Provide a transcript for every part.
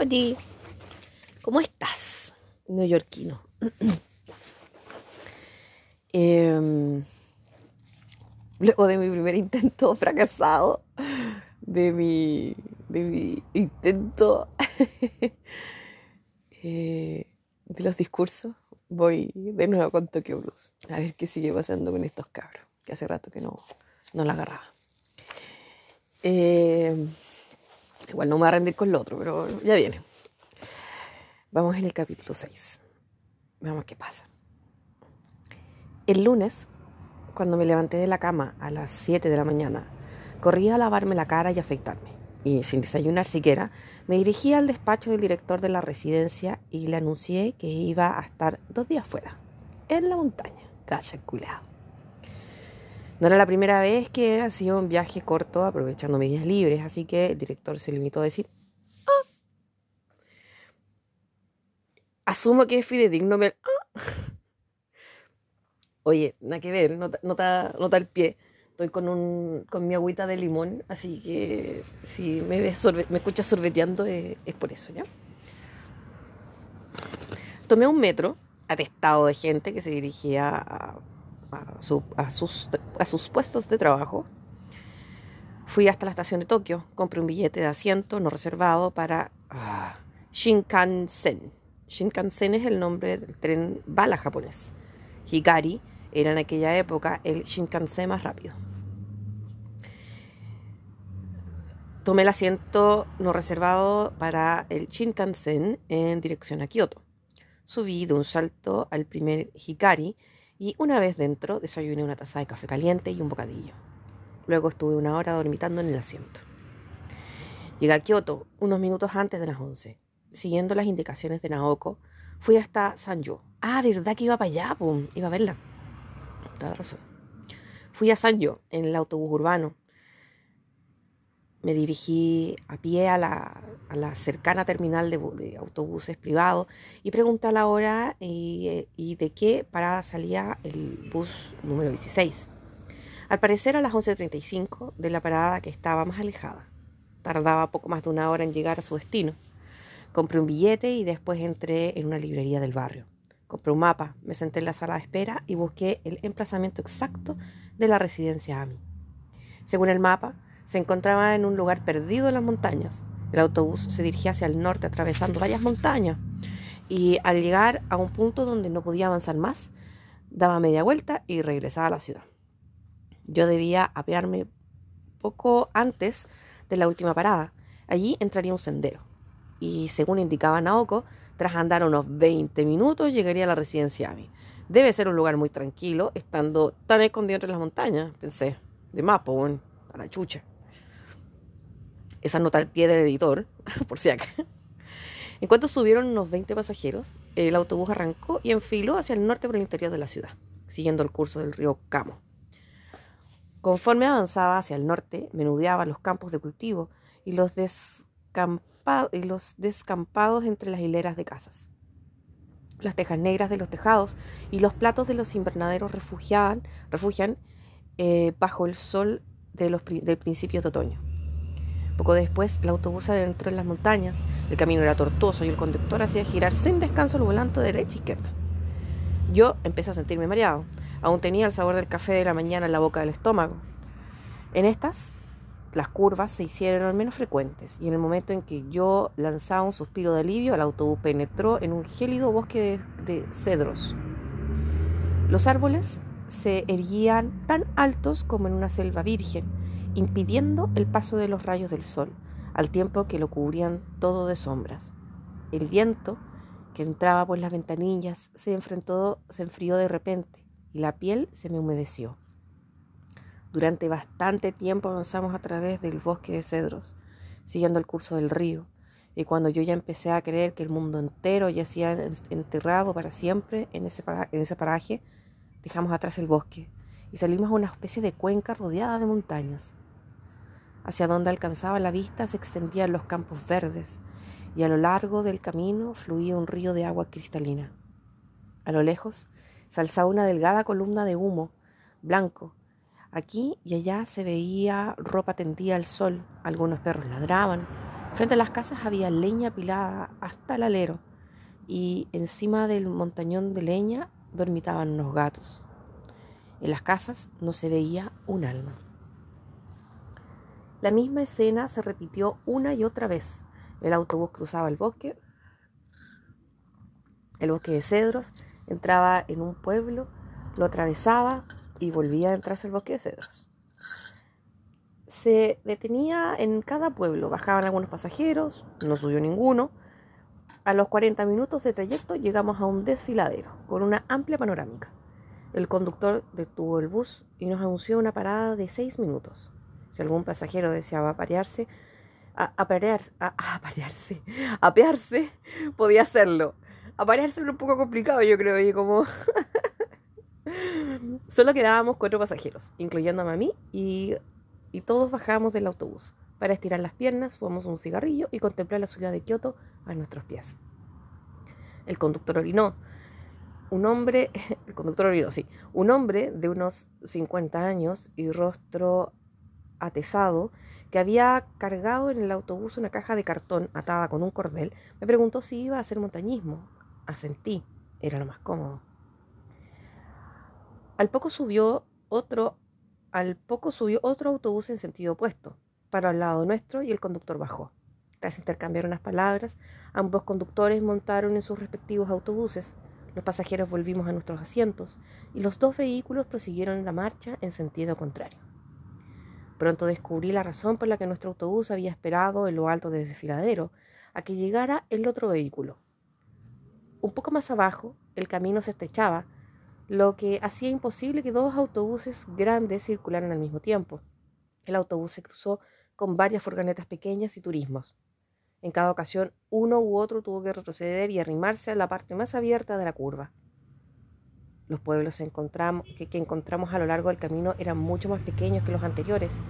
Oye, ¿cómo estás, neoyorquino? Em, luego de mi primer intento fracasado, de mi, de mi intento eh, de los discursos, voy de nuevo con Tokyo Blues. A ver qué sigue pasando con estos cabros, que hace rato que no, no la agarraba. Eh, igual no me voy a rendir con lo otro, pero ya viene. Vamos en el capítulo 6. Veamos qué pasa. El lunes, cuando me levanté de la cama a las 7 de la mañana, corrí a lavarme la cara y afeitarme. Y sin desayunar siquiera, me dirigí al despacho del director de la residencia y le anuncié que iba a estar dos días fuera, en la montaña. Cacha culado. No era la primera vez que hacía un viaje corto aprovechando mis días libres, así que el director se limitó a decir, ah. asumo que es fidedigno ver... Ah". Oye, nada que ver, nota, nota, el pie. Estoy con, un, con mi agüita de limón, así que si me, ves me escuchas sorbeteando es, es por eso, ¿ya? Tomé un metro atestado de gente que se dirigía a a, sus, a sus puestos de trabajo. Fui hasta la estación de Tokio, compré un billete de asiento no reservado para ah, Shinkansen. Shinkansen es el nombre del tren bala japonés. Hikari era en aquella época el Shinkansen más rápido. Tomé el asiento no reservado para el Shinkansen en dirección a Kioto. Subí de un salto al primer Hikari y una vez dentro desayuné una taza de café caliente y un bocadillo. Luego estuve una hora dormitando en el asiento. Llegué a Kioto unos minutos antes de las 11. Siguiendo las indicaciones de Naoko, fui hasta Sanjo. Ah, verdad que iba para allá, pum, iba a verla. Toda la razón. Fui a Sanjo en el autobús urbano me dirigí a pie a la, cercana terminal de, autobuses privados y pregunté a la hora y, y, de qué parada salía el bus número 16. Al parecer a las 11.35 de la parada que estaba más alejada. Tardaba poco más de una hora en llegar a su destino. Compré un billete y después entré en una librería del barrio. Compré un mapa, me senté en la sala de espera y busqué el emplazamiento exacto de la residencia AMI. Según el mapa, se encontraba en un lugar perdido en las montañas. El autobús se dirigía hacia el norte atravesando varias montañas y al llegar a un punto donde no podía avanzar más, daba media vuelta y regresaba a la ciudad. Yo debía apearme poco antes de la última parada. Allí entraría un sendero y según indicaba Naoko, tras andar unos 20 minutos llegaría a la residencia Ami. Debe ser un lugar muy tranquilo, estando tan escondido entre las montañas, pensé. De bueno, a la chucha esa nota al pie del editor, por si acá. En cuanto subieron unos 20 pasajeros, el autobús arrancó y enfiló hacia el norte por el interior de la ciudad, siguiendo el curso del río Camo. Conforme avanzaba hacia el norte, menudeaba los campos de cultivo y los, descampados entre las hileras de casas. Las tejas negras de los tejados y los platos de los invernaderos refugian eh, bajo el sol de los, del principio de otoño. Poco después, el autobús adentró en las montañas, el camino era tortuoso y el conductor hacía girar sin descanso el volante de derecha e izquierda. Yo empecé a sentirme mareado. Aún tenía el sabor del café de la mañana en la boca del estómago. En estas, las curvas se hicieron menos frecuentes y en el momento en que yo lanzaba un suspiro de alivio, el autobús penetró en un gélido bosque de cedros. Los árboles se erguían tan altos como en una selva virgen impidiendo el paso de los rayos del sol, al tiempo que lo cubrían todo de sombras. El viento, que entraba por las ventanillas, se, enfrentó, se enfrió de repente y la piel se me humedeció. Durante bastante tiempo avanzamos a través del bosque de cedros, siguiendo el curso del río, y cuando yo ya empecé a creer que el mundo entero yacía enterrado para siempre en ese, en ese paraje, dejamos atrás el bosque y salimos a una especie de cuenca rodeada de montañas. Hacia donde alcanzaba la vista se extendían los campos verdes y a lo largo del camino fluía un río de agua cristalina. A lo lejos se alzaba una delgada columna de humo blanco. Aquí y allá se veía ropa tendida al sol, algunos perros ladraban, Frente a las casas había leña apilada hasta el alero y encima del montañón de leña dormitaban unos gatos. En las casas no se veía un alma. La misma escena se repitió una y otra vez. El autobús cruzaba el bosque, el bosque de cedros, entraba en un pueblo, lo atravesaba y volvía a entrarse al bosque de cedros. Se detenía en cada pueblo, bajaban algunos pasajeros, no subió ninguno. A los 40 minutos de trayecto llegamos a un desfiladero con una amplia panorámica. El conductor detuvo el bus y nos anunció una parada de seis minutos. Si algún pasajero deseaba aparearse, a, aparearse, a, aparearse, apearse, podía hacerlo. Aparearse era un poco complicado, yo creo, y como solo quedábamos cuatro pasajeros, incluyéndome a mí, y, y todos bajábamos del autobús. Para estirar las piernas, fumamos un cigarrillo y contemplar la ciudad de Kioto a nuestros pies. El conductor orinó, un hombre, el conductor orinó, sí, un hombre de unos 50 años y rostro atesado que había cargado en el autobús una caja de cartón atada con un cordel, me preguntó si iba a hacer montañismo. Asentí, era lo más cómodo. Al poco subió otro, al poco subió otro autobús en sentido opuesto, para al lado nuestro y el conductor bajó. Tras intercambiar unas palabras, ambos conductores montaron en sus respectivos autobuses. Los pasajeros volvimos a nuestros asientos y los dos vehículos prosiguieron la marcha en sentido contrario. Pronto descubrí la razón por la que nuestro autobús había esperado en lo alto del desfiladero a que llegara el otro vehículo. Un poco más abajo, el camino se estrechaba, lo que hacía imposible que dos autobuses grandes circularan al mismo tiempo. El autobús se cruzó con varias furgonetas pequeñas y turismos. En cada ocasión, uno u otro tuvo que retroceder y arrimarse a la parte más abierta de la curva. Los pueblos que, encontramos a lo largo del camino eran mucho más pequeños que los anteriores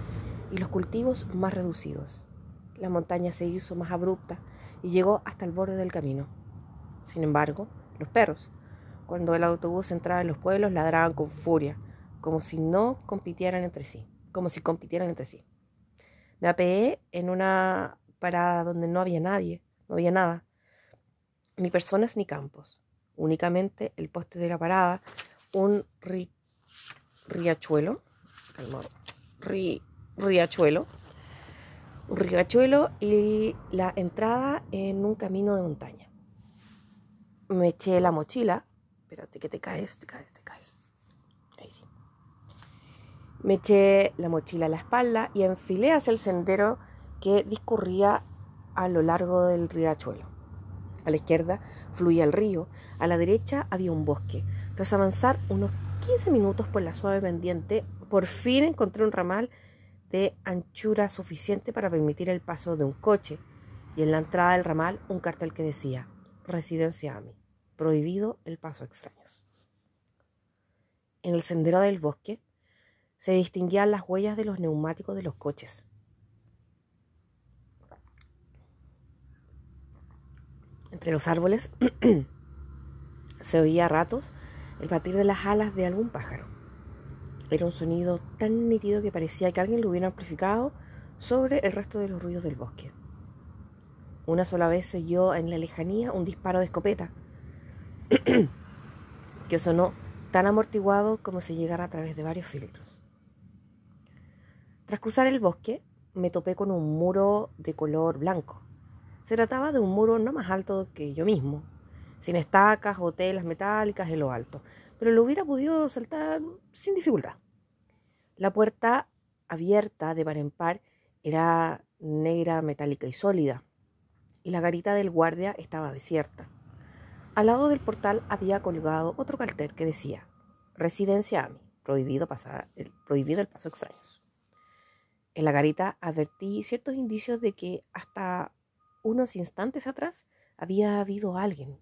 y los cultivos más reducidos. La montaña se hizo más abrupta y llegó hasta el borde del camino. Sin embargo, los perros, cuando el autobús entraba en los pueblos, ladraban con furia, como si no compitieran entre sí, como si compitieran entre sí. Me apeé en una parada donde no había nadie, no había nada, ni personas ni campos únicamente el poste de la parada, un riachuelo, riachuelo, un riachuelo y la entrada en un camino de montaña. Me eché la mochila, espérate que te caes, te caes, te caes. Ahí sí. Me eché la mochila a la espalda y enfilé hacia el sendero que discurría a lo largo del riachuelo. A la izquierda fluía el río, a la derecha había un bosque. Tras avanzar unos 15 minutos por la suave pendiente, por fin encontré un ramal de anchura suficiente para permitir el paso de un coche y en la entrada del ramal un cartel que decía Residencia AMI, prohibido el paso a extraños. En el sendero del bosque se distinguían las huellas de los neumáticos de los coches. Entre los árboles se oía a ratos el batir de las alas de algún pájaro. Era un sonido tan nítido que parecía que alguien lo hubiera amplificado sobre el resto de los ruidos del bosque. Una sola vez se oyó en la lejanía un disparo de escopeta que sonó tan amortiguado como si llegara a través de varios filtros. Tras cruzar el bosque, me topé con un muro de color blanco, se trataba de un muro no más alto que yo mismo, sin estacas o telas metálicas en lo alto, pero lo hubiera podido saltar sin dificultad. La puerta abierta de par en par era negra, metálica y sólida, y la garita del guardia estaba desierta. Al lado del portal había colgado otro cartel que decía Residencia AMI, prohibido, pasar, el, prohibido el paso extraños. En la garita advertí ciertos indicios de que hasta unos instantes atrás había habido alguien.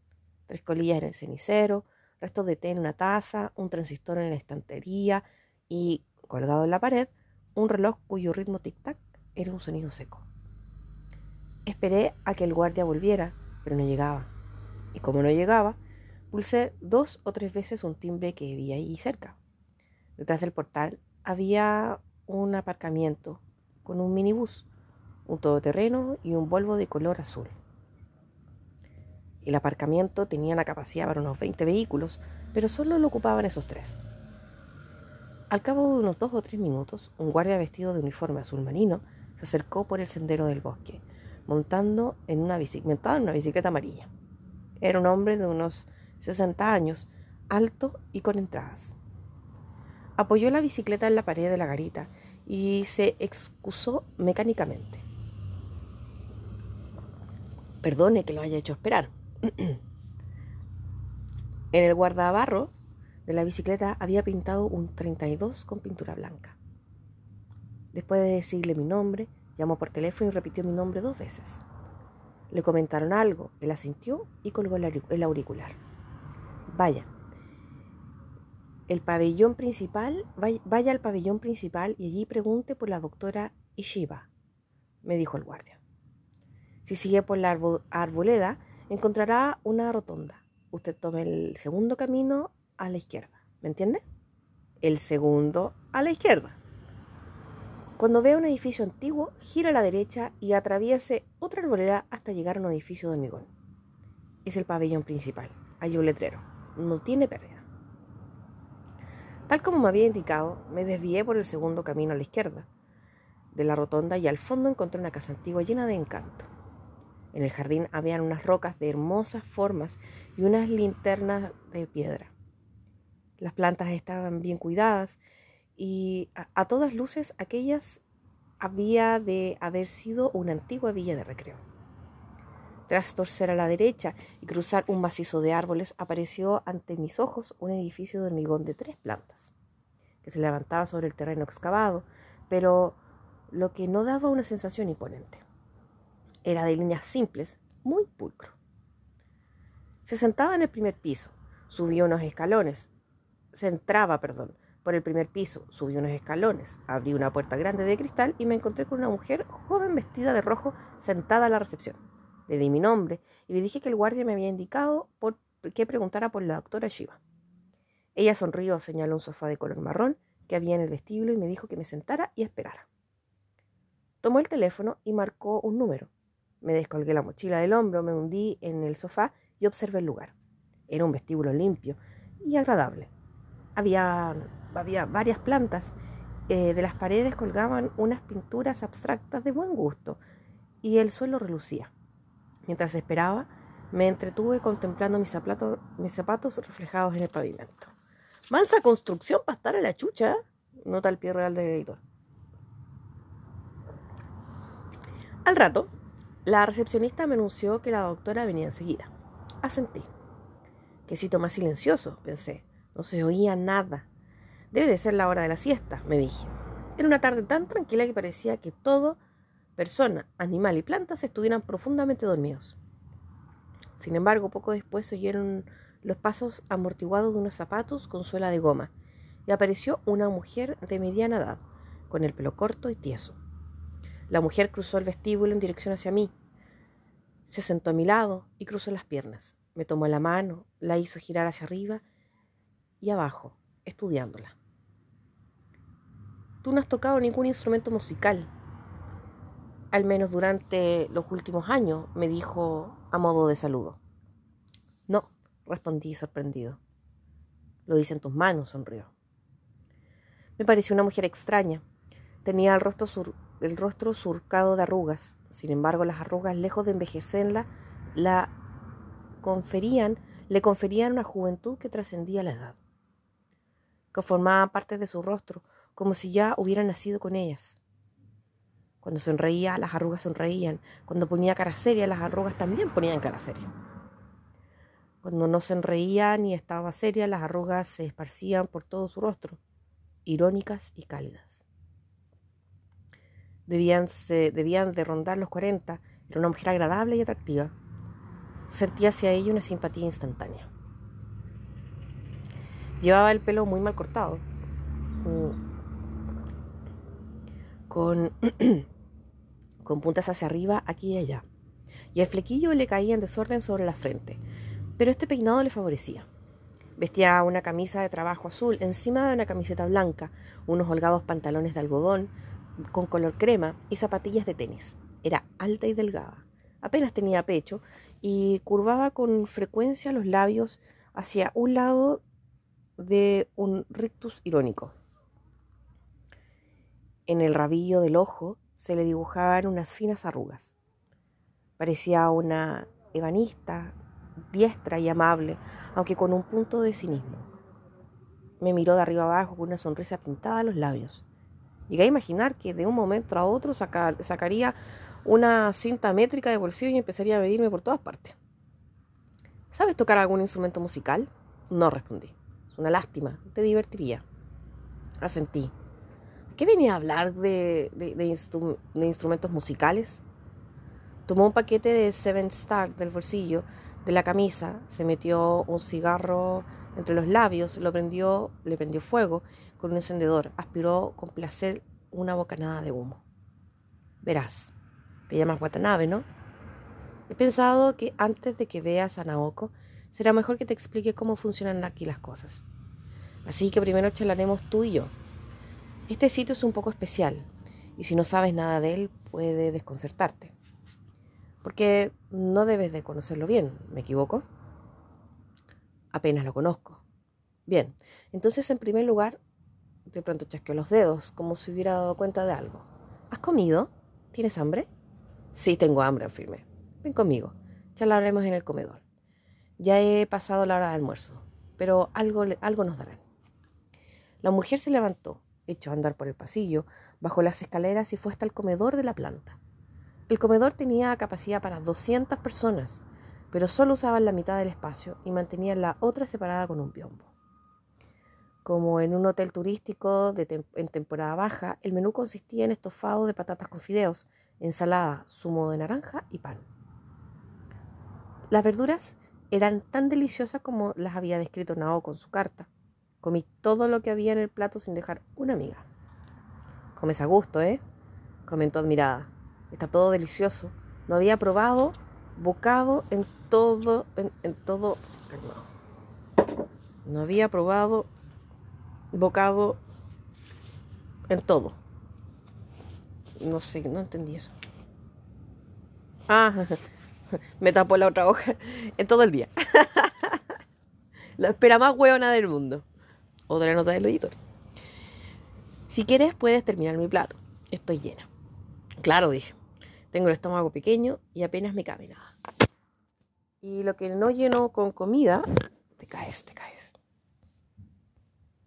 Tres colillas en el cenicero, restos de té en una taza, un transistor en la estantería y, colgado en la pared, un reloj cuyo ritmo tic-tac era un sonido seco. Esperé a que el guardia volviera, pero no llegaba. Y como no llegaba, pulsé dos o tres veces un timbre que vi ahí cerca. Detrás del portal había un aparcamiento con un minibús un todoterreno y un Volvo de color azul. El aparcamiento tenía la capacidad para unos 20 vehículos, pero solo lo ocupaban esos tres. Al cabo de unos dos o tres minutos, un guardia vestido de uniforme azul marino se acercó por el sendero del bosque, montando en una, bicicleta, en una bicicleta amarilla. Era un hombre de unos 60 años, alto y con entradas. Apoyó la bicicleta en la pared de la garita y se excusó mecánicamente. Perdone que lo haya hecho esperar. en el guardabarro de la bicicleta había pintado un 32 con pintura blanca. Después de decirle mi nombre, llamó por teléfono y repitió mi nombre dos veces. Le comentaron algo, él asintió y colgó el auricular. Vaya, el pabellón principal, vaya al pabellón principal y allí pregunte por la doctora Ishiba, me dijo el guardia. Si sigue por la arboleda, encontrará una rotonda. Usted tome el segundo camino a la izquierda, ¿me entiende? El segundo a la izquierda. Cuando vea un edificio antiguo, gira a la derecha y atraviese otra arboleda hasta llegar a un edificio de hormigón. Es el pabellón principal. Hay un letrero. No tiene pérdida. Tal como me había indicado, me desvié por el segundo camino a la izquierda de la rotonda y al fondo encontré una casa antigua llena de encanto. En el jardín habían unas rocas de hermosas formas y unas linternas de piedra. Las plantas estaban bien cuidadas y a, todas luces aquellas había de haber sido una antigua villa de recreo. Tras torcer a la derecha y cruzar un macizo de árboles, apareció ante mis ojos un edificio de hormigón de tres plantas, que se levantaba sobre el terreno excavado, pero lo que no daba una sensación imponente. Era de líneas simples, muy pulcro. Se sentaba en el primer piso, subió unos escalones, se entraba, perdón, por el primer piso, subí unos escalones, abrí una puerta grande de cristal y me encontré con una mujer joven vestida de rojo sentada a la recepción. Le di mi nombre y le dije que el guardia me había indicado por que preguntara por la doctora Shiva. Ella sonrió, señaló un sofá de color marrón que había en el vestíbulo y me dijo que me sentara y esperara. Tomó el teléfono y marcó un número. Me descolgué la mochila del hombro, me hundí en el sofá y observé el lugar. Era un vestíbulo limpio y agradable. Había, había varias plantas. Eh, de las paredes colgaban unas pinturas abstractas de buen gusto y el suelo relucía. Mientras esperaba, me entretuve contemplando mis mis zapatos reflejados en el pavimento. Mansa construcción para estar a la chucha, nota el pie real del editor. Al rato, la recepcionista me anunció que la doctora venía enseguida. Asentí. Quesito más silencioso, pensé. No se oía nada. Debe de ser la hora de la siesta, me dije. Era una tarde tan tranquila que parecía que todo persona, animal y plantas estuvieran profundamente dormidos. Sin embargo, poco después se oyeron los pasos amortiguados de unos zapatos con suela de goma y apareció una mujer de mediana edad, con el pelo corto y tieso. La mujer cruzó el vestíbulo en dirección hacia mí. Se sentó a mi lado y cruzó las piernas. Me tomó la mano, la hizo girar hacia arriba y abajo, estudiándola. Tú no has tocado ningún instrumento musical, al menos durante los últimos años, me dijo a modo de saludo. No, respondí sorprendido. Lo dice en tus manos, sonrió. Me pareció una mujer extraña. Tenía el rostro, el rostro surcado de arrugas. Sin embargo, las arrugas, lejos de envejecerla, la conferían, le conferían una juventud que trascendía la edad, que formaba parte de su rostro, como si ya hubiera nacido con ellas. Cuando sonreía, las arrugas sonreían. Cuando ponía cara seria, las arrugas también ponían cara seria. Cuando no sonreía ni estaba seria, las arrugas se esparcían por todo su rostro, irónicas y cálidas. Debían, debían de rondar los cuarenta. Era una mujer agradable y atractiva. Sentía hacia ella una simpatía instantánea. Llevaba el pelo muy mal cortado, mm. con con puntas hacia arriba, aquí y allá, y el flequillo le caía en desorden sobre la frente, pero este peinado le favorecía. Vestía una camisa de trabajo azul encima de una camiseta blanca, unos holgados pantalones de algodón con color crema y zapatillas de tenis. Era alta y delgada, apenas tenía pecho y curvaba con frecuencia los labios hacia un lado de un rictus irónico. En el rabillo del ojo se le dibujaban unas finas arrugas. Parecía una ebanista, diestra y amable, aunque con un punto de cinismo. Me miró de arriba abajo con una sonrisa pintada a los labios. Llegué a imaginar que de un momento a otro sacaría una cinta métrica de bolsillo y empezaría a medirme por todas partes. ¿Sabes tocar algún instrumento musical? No respondí. Es una lástima, te divertiría. Asentí. ¿Qué venía a hablar de, de instrumentos musicales? Tomó un paquete de Seven Star del bolsillo de la camisa, se metió un cigarro entre los labios, lo prendió, le prendió fuego con un encendedor, aspiró con placer una bocanada de humo. Verás, te llamas Watanabe, ¿no? He pensado que antes de que veas a Naoko, será mejor que te explique cómo funcionan aquí las cosas. Así que primero charlaremos tú y yo. Este sitio es un poco especial, y si no sabes nada de él, puede desconcertarte. Porque no debes de conocerlo bien, ¿me equivoco? Apenas lo conozco. Bien, entonces en primer lugar, de pronto chasqueo los dedos, como si hubiera dado cuenta de algo. ¿Has comido? ¿Tienes hambre? Sí, tengo hambre, afirmé. Ven conmigo, charlaremos en el comedor. Ya he pasado la hora de almuerzo, pero algo, algo nos darán. La mujer se levantó, echó a andar por el pasillo, bajó las escaleras y fue hasta el comedor de la planta. El comedor tenía capacidad para 200 personas, pero solo usaban la mitad del espacio y mantenían la otra separada con un biombo. Como en un hotel turístico en temporada baja, el menú consistía en estofado de patatas con fideos, ensalada, zumo de naranja y pan. Las verduras eran tan deliciosas como las había descrito Nao con su carta. Comí todo lo que había en el plato sin dejar una miga. Comes a gusto, ¿eh? comentó admirada. Está todo delicioso. No había probado bocado en todo, en, todo. No. había probado bocado en todo. No sé, no entendí eso. Ah, me tapó la otra hoja en todo el día. la espera más hueona del mundo. Otra nota del editor. Si quieres, puedes terminar mi plato. Estoy llena. Claro, dije. Tengo el estómago pequeño y apenas me cabe nada. Y lo que no lleno con comida, te caes, te caes.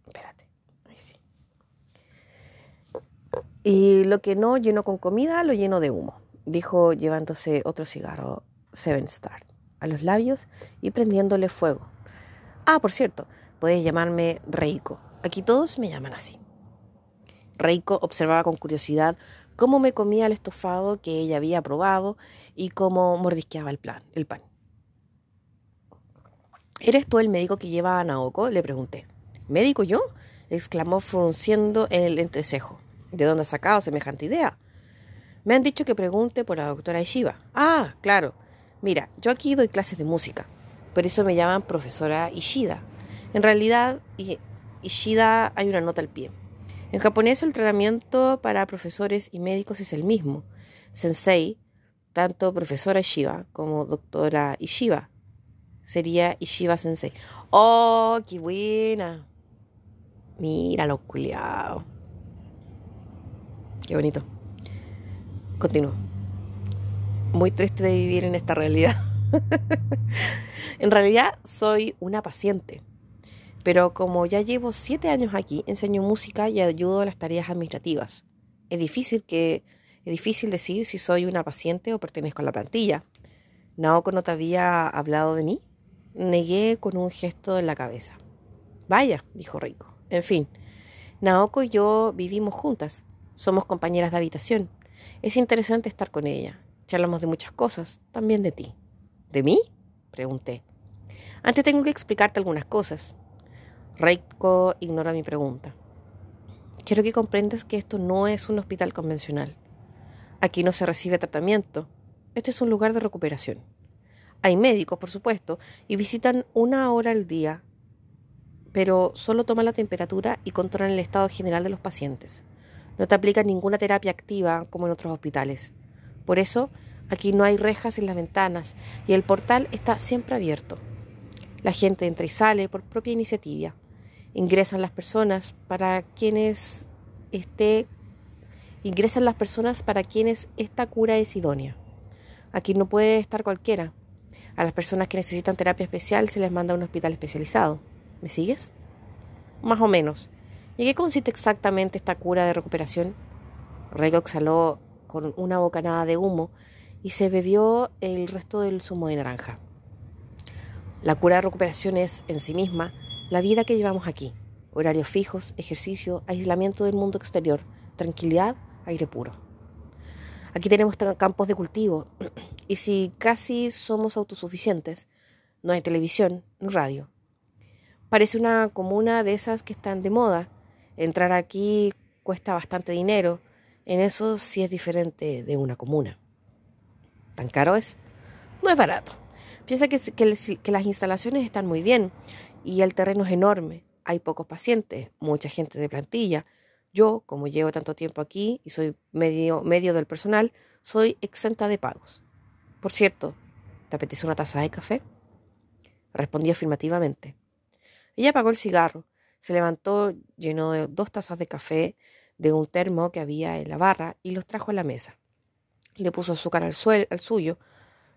Espérate, ahí sí. Y lo que no lleno con comida, lo lleno de humo, dijo llevándose otro cigarro Seven Star a los labios y prendiéndole fuego. Ah, por cierto, puedes llamarme Reiko. Aquí todos me llaman así. Reiko observaba con curiosidad cómo me comía el estofado que ella había probado y cómo mordisqueaba el, el pan. ¿Eres tú el médico que lleva a Naoko? Le pregunté. ¿Médico yo? exclamó frunciendo el entrecejo. ¿De dónde has sacado semejante idea? Me han dicho que pregunte por la doctora Ishiba. Ah, claro. Mira, yo aquí doy clases de música. Por eso me llaman profesora Ishida. En realidad, Ishida hay una nota al pie. En japonés el tratamiento para profesores y médicos es el mismo. Sensei, tanto profesora Ishiba como doctora Ishiba. Sería Ishiba Sensei. ¡Oh, qué buena! Mira los culiados. Qué bonito. Continúo. Muy triste de vivir en esta realidad. en realidad soy una paciente pero como ya llevo siete años aquí, enseño música y ayudo a las tareas administrativas. Es difícil, que, es difícil decir si soy una paciente o pertenezco a la plantilla. ¿Naoko no te había hablado de mí? Negué con un gesto en la cabeza. Vaya, dijo Rico. En fin, Naoko y yo vivimos juntas. Somos compañeras de habitación. Es interesante estar con ella. Charlamos de muchas cosas, también de ti. ¿De mí? pregunté. Antes tengo que explicarte algunas cosas. Reiko ignora mi pregunta. Quiero que comprendas que esto no es un hospital convencional. Aquí no se recibe tratamiento. Este es un lugar de recuperación. Hay médicos, por supuesto, y visitan una hora al día, pero solo toman la temperatura y controlan el estado general de los pacientes. No te aplican ninguna terapia activa como en otros hospitales. Por eso, aquí no hay rejas en las ventanas y el portal está siempre abierto. La gente entra y sale por propia iniciativa. Ingresan las personas para quienes esté ingresan las personas para quienes esta cura es idónea. Aquí no puede estar cualquiera. A las personas que necesitan terapia especial se les manda a un hospital especializado. ¿Me sigues? Más o menos. ¿Y qué consiste exactamente esta cura de recuperación? Rego exhaló con una bocanada de humo y se bebió el resto del zumo de naranja. La cura de recuperación es, en sí misma, la vida que llevamos aquí. Horarios fijos, ejercicio, aislamiento del mundo exterior, tranquilidad, aire puro. Aquí tenemos campos de cultivo y si casi somos autosuficientes, no hay televisión ni radio. Parece una comuna de esas que están de moda. Entrar aquí cuesta bastante dinero. En eso sí es diferente de una comuna. ¿Tan caro es? No es barato. Piensa que, las instalaciones están muy bien y el terreno es enorme. Hay pocos pacientes, mucha gente de plantilla. Yo, como llevo tanto tiempo aquí y soy medio, medio del personal, soy exenta de pagos. Por cierto, ¿te apetece una taza de café? Respondí afirmativamente. Ella apagó el cigarro, se levantó, llenó de dos tazas de café de un termo que había en la barra y los trajo a la mesa. Le puso azúcar al, al suyo,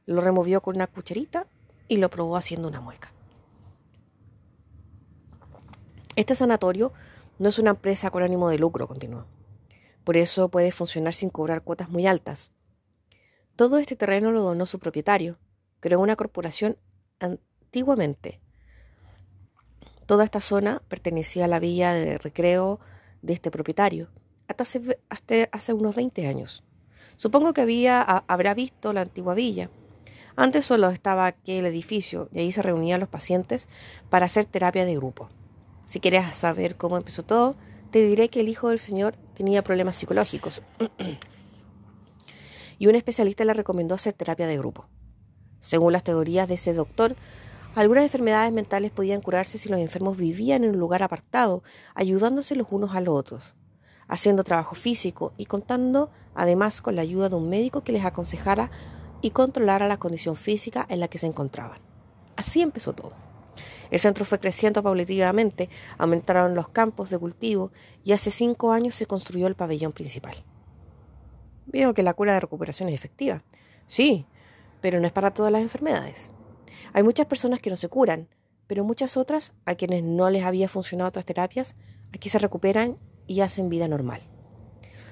lo removió con una cucharita y lo probó haciendo una mueca. Este sanatorio no es una empresa con ánimo de lucro, continuó. Por eso puede funcionar sin cobrar cuotas muy altas. Todo este terreno lo donó su propietario. Creó una corporación antiguamente. Toda esta zona pertenecía a la villa de recreo de este propietario, hasta hace, unos 20 años. Supongo que había, habrá visto la antigua villa. Antes solo estaba aquel edificio y ahí se reunían los pacientes para hacer terapia de grupo. Si quieres saber cómo empezó todo, te diré que el hijo del señor tenía problemas psicológicos y un especialista le recomendó hacer terapia de grupo. Según las teorías de ese doctor, algunas enfermedades mentales podían curarse si los enfermos vivían en un lugar apartado, ayudándose los unos a los otros haciendo trabajo físico y contando además con la ayuda de un médico que les aconsejara y controlara la condición física en la que se encontraban. Así empezó todo. El centro fue creciendo paulatinamente, aumentaron los campos de cultivo y hace cinco años se construyó el pabellón principal. Veo que la cura de recuperación es efectiva. Sí, pero no es para todas las enfermedades. Hay muchas personas que no se curan, pero muchas otras, a quienes no les había funcionado otras terapias, aquí se recuperan y hacen vida normal.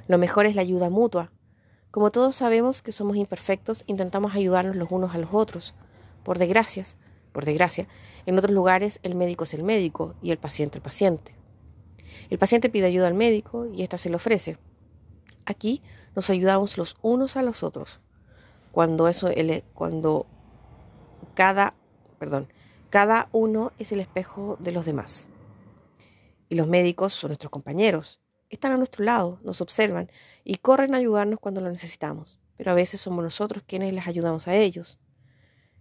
Lo mejor es la ayuda mutua. Como todos sabemos que somos imperfectos, intentamos ayudarnos los unos a los otros. Por desgracia, por desgracia, en otros lugares el médico es el médico y el paciente el paciente. El paciente pide ayuda al médico y ésta se le ofrece. Aquí nos ayudamos los unos a los otros. Cuando eso cuando cada, perdón, cada uno es el espejo de los demás. Y los médicos son nuestros compañeros. Están a nuestro lado, nos observan y corren a ayudarnos cuando lo necesitamos, pero a veces somos nosotros quienes les ayudamos a ellos.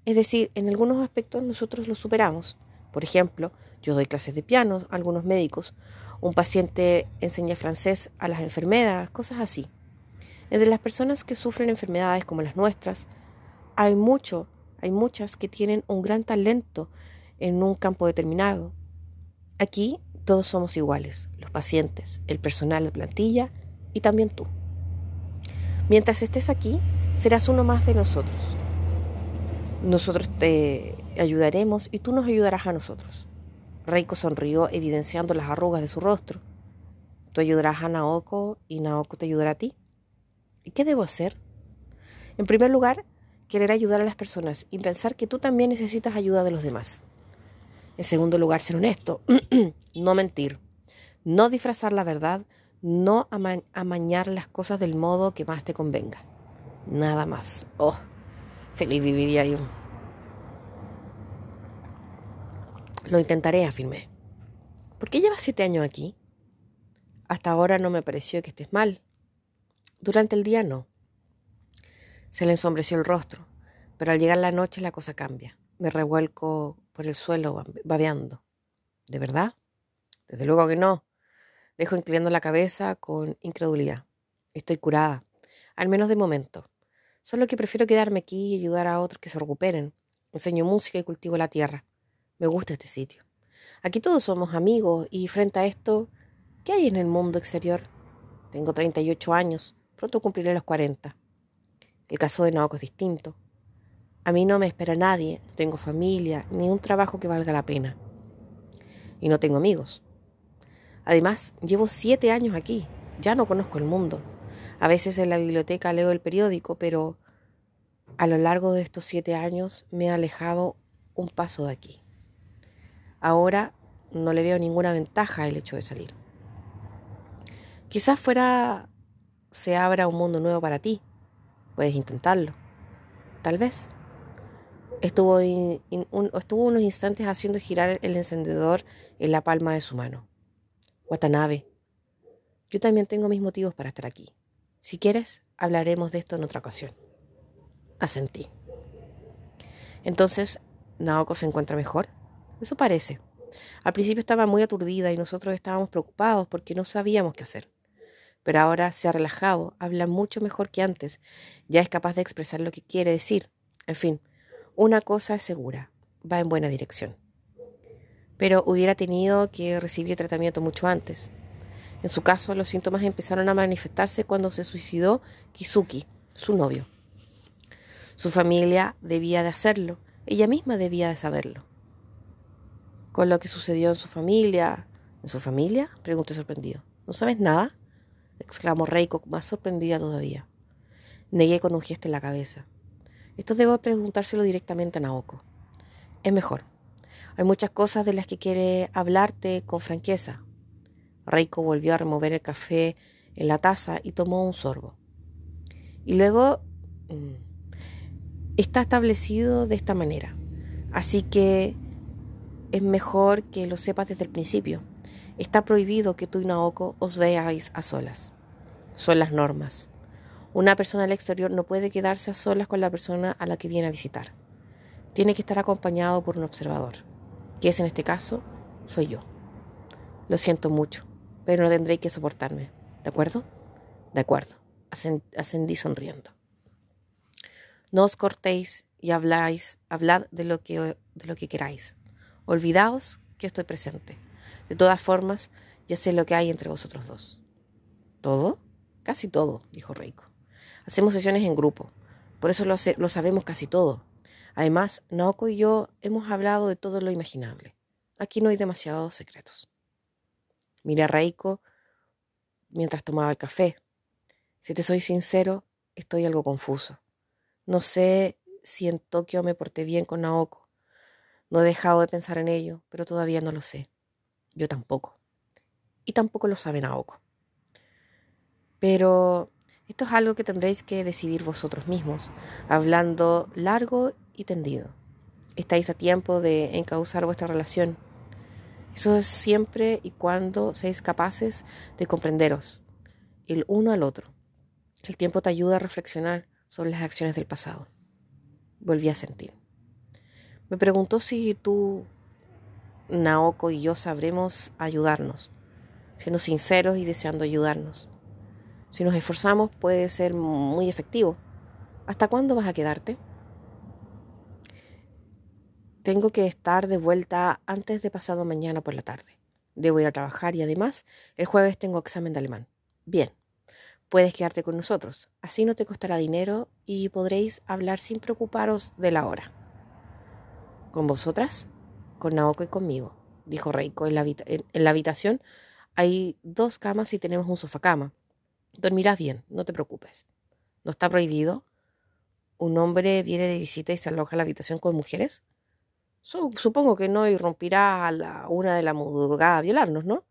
Es decir, en algunos aspectos nosotros los superamos. Por ejemplo, yo doy clases de piano a algunos médicos, un paciente enseña francés a las enfermeras, cosas así. Entre las personas que sufren enfermedades como las nuestras, hay mucho, hay muchas que tienen un gran talento en un campo determinado. Aquí todos somos iguales, los pacientes, el personal de plantilla y también tú. Mientras estés aquí, serás uno más de nosotros. Nosotros te ayudaremos y tú nos ayudarás a nosotros. Reiko sonrió evidenciando las arrugas de su rostro. Tú ayudarás a Naoko y Naoko te ayudará a ti. ¿Y qué debo hacer? En primer lugar, querer ayudar a las personas y pensar que tú también necesitas ayuda de los demás. En segundo lugar, ser honesto, no mentir, no disfrazar la verdad, no amañar las cosas del modo que más te convenga. Nada más. Oh, feliz viviría yo. Lo intentaré, afirmé. ¿Por qué llevas siete años aquí? Hasta ahora no me pareció que estés mal. Durante el día no. Se le ensombreció el rostro, pero al llegar la noche la cosa cambia. Me revuelco por el suelo babeando. ¿De verdad? Desde luego que no. Dejo inclinando la cabeza con incredulidad. Estoy curada, al menos de momento. Solo que prefiero quedarme aquí y ayudar a otros que se recuperen. Enseño música y cultivo la tierra. Me gusta este sitio. Aquí todos somos amigos y frente a esto, ¿qué hay en el mundo exterior? Tengo 38 años, pronto cumpliré los 40. El caso de Naoko es distinto. A mí no me espera nadie, no tengo familia, ni un trabajo que valga la pena. Y no tengo amigos. Además, llevo siete años aquí, ya no conozco el mundo. A veces en la biblioteca leo el periódico, pero a lo largo de estos siete años me he alejado un paso de aquí. Ahora no le veo ninguna ventaja al hecho de salir. Quizás fuera se abra un mundo nuevo para ti. Puedes intentarlo. Tal vez. Estuvo, unos instantes haciendo girar el encendedor en la palma de su mano. Watanabe, yo también tengo mis motivos para estar aquí. Si quieres, hablaremos de esto en otra ocasión. Asentí. Entonces, Naoko se encuentra mejor. Eso parece. Al principio estaba muy aturdida y nosotros estábamos preocupados porque no sabíamos qué hacer pero ahora se ha relajado, habla mucho mejor que antes, ya es capaz de expresar lo que quiere decir. En fin, una cosa es segura, va en buena dirección. Pero hubiera tenido que recibir tratamiento mucho antes. En su caso, los síntomas empezaron a manifestarse cuando se suicidó Kizuki, su novio. Su familia debía de hacerlo, ella misma debía de saberlo. Con lo que sucedió en su familia. ¿En su familia? Pregunté sorprendido. ¿No sabes nada? Exclamó Reiko, más sorprendida todavía. Negué con un gesto en la cabeza. Esto debo preguntárselo directamente a Naoko. Es mejor. Hay muchas cosas de las que quiere hablarte con franqueza. Reiko volvió a remover el café en la taza y tomó un sorbo. Y luego mm, está establecido de esta manera. Así que es mejor que lo sepas desde el principio. Está prohibido que tú y Naoko os veáis a solas. Son las normas. Una persona al exterior no puede quedarse a solas con la persona a la que viene a visitar. Tiene que estar acompañado por un observador, que es en este caso, soy yo. Lo siento mucho, pero no tendréis que soportarme. ¿De acuerdo? De acuerdo. Ascendí sonriendo. No os cortéis y habláis, hablad de lo que, de lo que queráis. Olvidaos que estoy presente. De todas formas, ya sé lo que hay entre vosotros dos. ¿Todo? Casi todo, dijo Reiko. Hacemos sesiones en grupo, por eso lo, sabemos casi todo. Además, Naoko y yo hemos hablado de todo lo imaginable. Aquí no hay demasiados secretos. Miré a Reiko mientras tomaba el café. Si te soy sincero, estoy algo confuso. No sé si en Tokio me porté bien con Naoko. No he dejado de pensar en ello, pero todavía no lo sé. Yo tampoco. Y tampoco lo sabe Naoko. Pero esto es algo que tendréis que decidir vosotros mismos, hablando largo y tendido. Estáis a tiempo de encauzar vuestra relación. Eso es siempre y cuando seáis capaces de comprenderos el uno al otro. El tiempo te ayuda a reflexionar sobre las acciones del pasado. Volví a sentir. Me preguntó si tú Naoko y yo sabremos ayudarnos, siendo sinceros y deseando ayudarnos. Si nos esforzamos puede ser muy efectivo. ¿Hasta cuándo vas a quedarte? Tengo que estar de vuelta antes de pasado mañana por la tarde. Debo ir a trabajar y además el jueves tengo examen de alemán. Bien, puedes quedarte con nosotros. Así no te costará dinero y podréis hablar sin preocuparos de la hora. ¿Con vosotras? Con Naoko y conmigo, dijo Reiko. En la, en, la habitación hay dos camas y tenemos un sofá-cama. Dormirás bien, no te preocupes. ¿No está prohibido? ¿Un hombre viene de visita y se aloja en la habitación con mujeres? supongo que no irrumpirá a la una de la madrugada a violarnos, ¿no?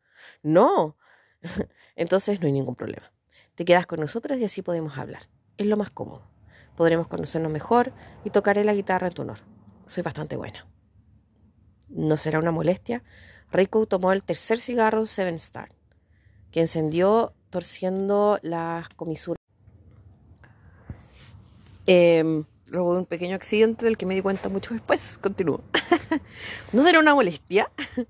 No. Entonces no hay ningún problema. Te quedas con nosotras y así podemos hablar. Es lo más cómodo. Podremos conocernos mejor y tocaré la guitarra en tu honor. Soy bastante buena. ¿No será una molestia? Rico tomó el tercer cigarro Seven Star, que encendió torciendo las comisuras. Eh, luego de un pequeño accidente del que me di cuenta mucho después, continúo. ¿No será una molestia?